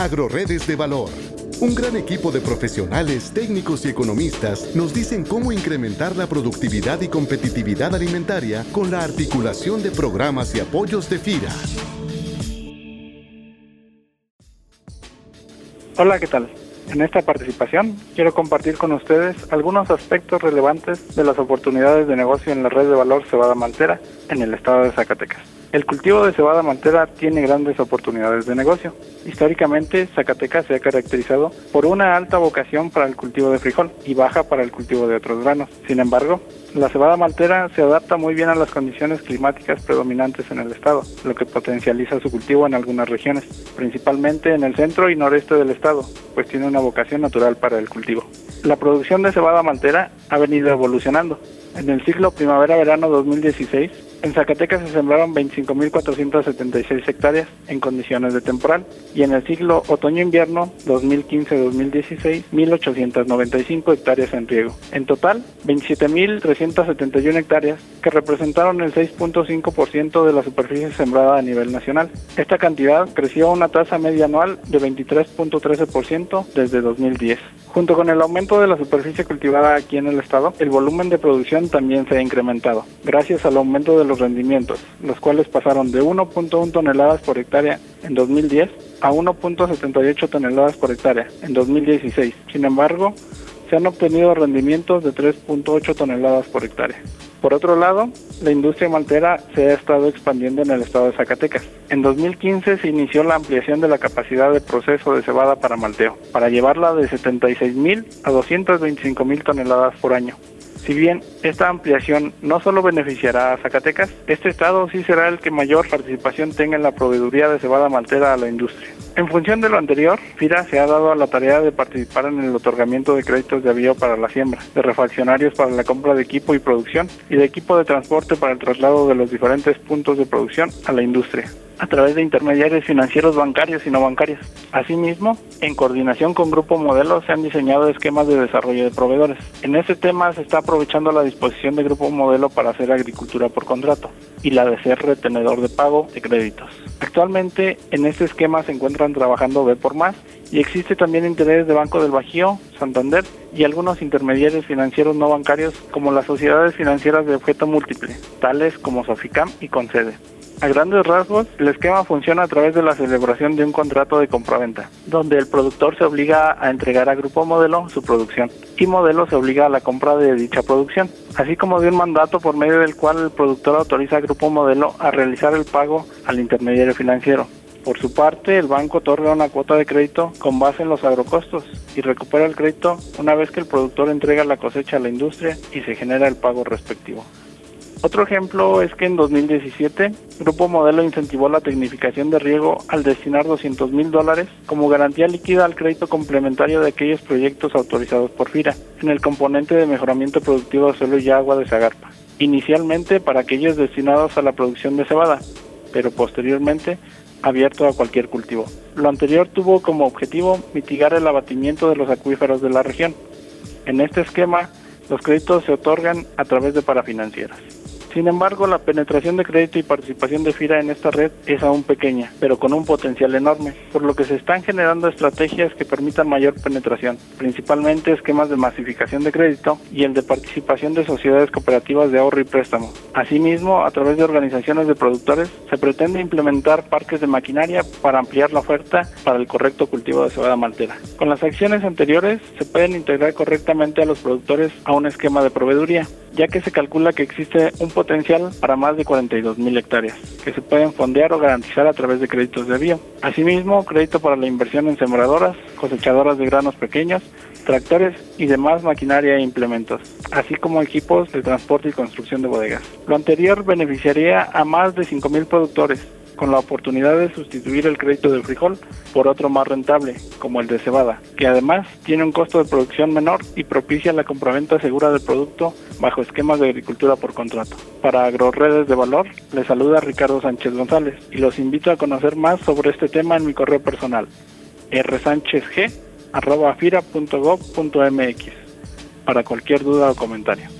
Agroredes de Valor. Un gran equipo de profesionales, técnicos y economistas nos dicen cómo incrementar la productividad y competitividad alimentaria con la articulación de programas y apoyos de FIRA. Hola, ¿qué tal? En esta participación quiero compartir con ustedes algunos aspectos relevantes de las oportunidades de negocio en la red de valor cebada maltera en el estado de Zacatecas. El cultivo de cebada maltera tiene grandes oportunidades de negocio. Históricamente, Zacatecas se ha caracterizado por una alta vocación para el cultivo de frijol y baja para el cultivo de otros granos. Sin embargo, la cebada maltera se adapta muy bien a las condiciones climáticas predominantes en el estado, lo que potencializa su cultivo en algunas regiones, principalmente en el centro y noreste del estado, pues tiene una vocación natural para el cultivo. La producción de cebada maltera ha venido evolucionando. En el ciclo primavera-verano 2016, en Zacatecas se sembraron 25.476 hectáreas en condiciones de temporal y en el ciclo otoño-invierno 2015-2016 1.895 hectáreas en riego. En total, 27.371 hectáreas que representaron el 6.5% de la superficie sembrada a nivel nacional. Esta cantidad creció a una tasa media anual de 23.13% desde 2010. Junto con el aumento de la superficie cultivada aquí en el estado, el volumen de producción también se ha incrementado, gracias al aumento de los rendimientos, los cuales pasaron de 1.1 toneladas por hectárea en 2010 a 1.78 toneladas por hectárea en 2016. Sin embargo, se han obtenido rendimientos de 3.8 toneladas por hectárea. Por otro lado, la industria maltera se ha estado expandiendo en el estado de Zacatecas. En 2015 se inició la ampliación de la capacidad de proceso de cebada para malteo, para llevarla de 76.000 a 225.000 toneladas por año. Si bien esta ampliación no solo beneficiará a Zacatecas, este estado sí será el que mayor participación tenga en la proveeduría de cebada maltera a la industria. En función de lo anterior, FIRA se ha dado a la tarea de participar en el otorgamiento de créditos de avío para la siembra, de refaccionarios para la compra de equipo y producción y de equipo de transporte para el traslado de los diferentes puntos de producción a la industria a través de intermediarios financieros bancarios y no bancarios. Asimismo, en coordinación con Grupo Modelo se han diseñado esquemas de desarrollo de proveedores. En este tema se está aprovechando la disposición de Grupo Modelo para hacer agricultura por contrato y la de ser retenedor de pago de créditos. Actualmente en este esquema se encuentran trabajando B por más y existe también interés de Banco del Bajío, Santander y algunos intermediarios financieros no bancarios como las sociedades financieras de objeto múltiple, tales como Soficam y Concede. A grandes rasgos, el esquema funciona a través de la celebración de un contrato de compraventa, donde el productor se obliga a entregar a Grupo Modelo su producción y Modelo se obliga a la compra de dicha producción, así como de un mandato por medio del cual el productor autoriza a Grupo Modelo a realizar el pago al intermediario financiero. Por su parte, el banco otorga una cuota de crédito con base en los agrocostos y recupera el crédito una vez que el productor entrega la cosecha a la industria y se genera el pago respectivo. Otro ejemplo es que en 2017, Grupo Modelo incentivó la tecnificación de riego al destinar 200 mil dólares como garantía líquida al crédito complementario de aquellos proyectos autorizados por FIRA en el componente de mejoramiento productivo de suelo y agua de Zagarpa, inicialmente para aquellos destinados a la producción de cebada, pero posteriormente abierto a cualquier cultivo. Lo anterior tuvo como objetivo mitigar el abatimiento de los acuíferos de la región. En este esquema, los créditos se otorgan a través de parafinancieras. Sin embargo, la penetración de crédito y participación de FIRA en esta red es aún pequeña, pero con un potencial enorme, por lo que se están generando estrategias que permitan mayor penetración, principalmente esquemas de masificación de crédito y el de participación de sociedades cooperativas de ahorro y préstamo. Asimismo, a través de organizaciones de productores, se pretende implementar parques de maquinaria para ampliar la oferta para el correcto cultivo de cebada maltera. Con las acciones anteriores, se pueden integrar correctamente a los productores a un esquema de proveeduría, ya que se calcula que existe un potencial para más de 42 mil hectáreas, que se pueden fondear o garantizar a través de créditos de bio. Asimismo, crédito para la inversión en sembradoras, cosechadoras de granos pequeños, tractores y demás maquinaria e implementos, así como equipos de transporte y construcción de bodegas. Lo anterior beneficiaría a más de 5 mil productores, con la oportunidad de sustituir el crédito del frijol por otro más rentable, como el de cebada, que además tiene un costo de producción menor y propicia la compraventa segura del producto bajo esquemas de agricultura por contrato. Para AgroRedes de Valor, les saluda Ricardo Sánchez González y los invito a conocer más sobre este tema en mi correo personal rsanchezg.fira.gov.mx para cualquier duda o comentario.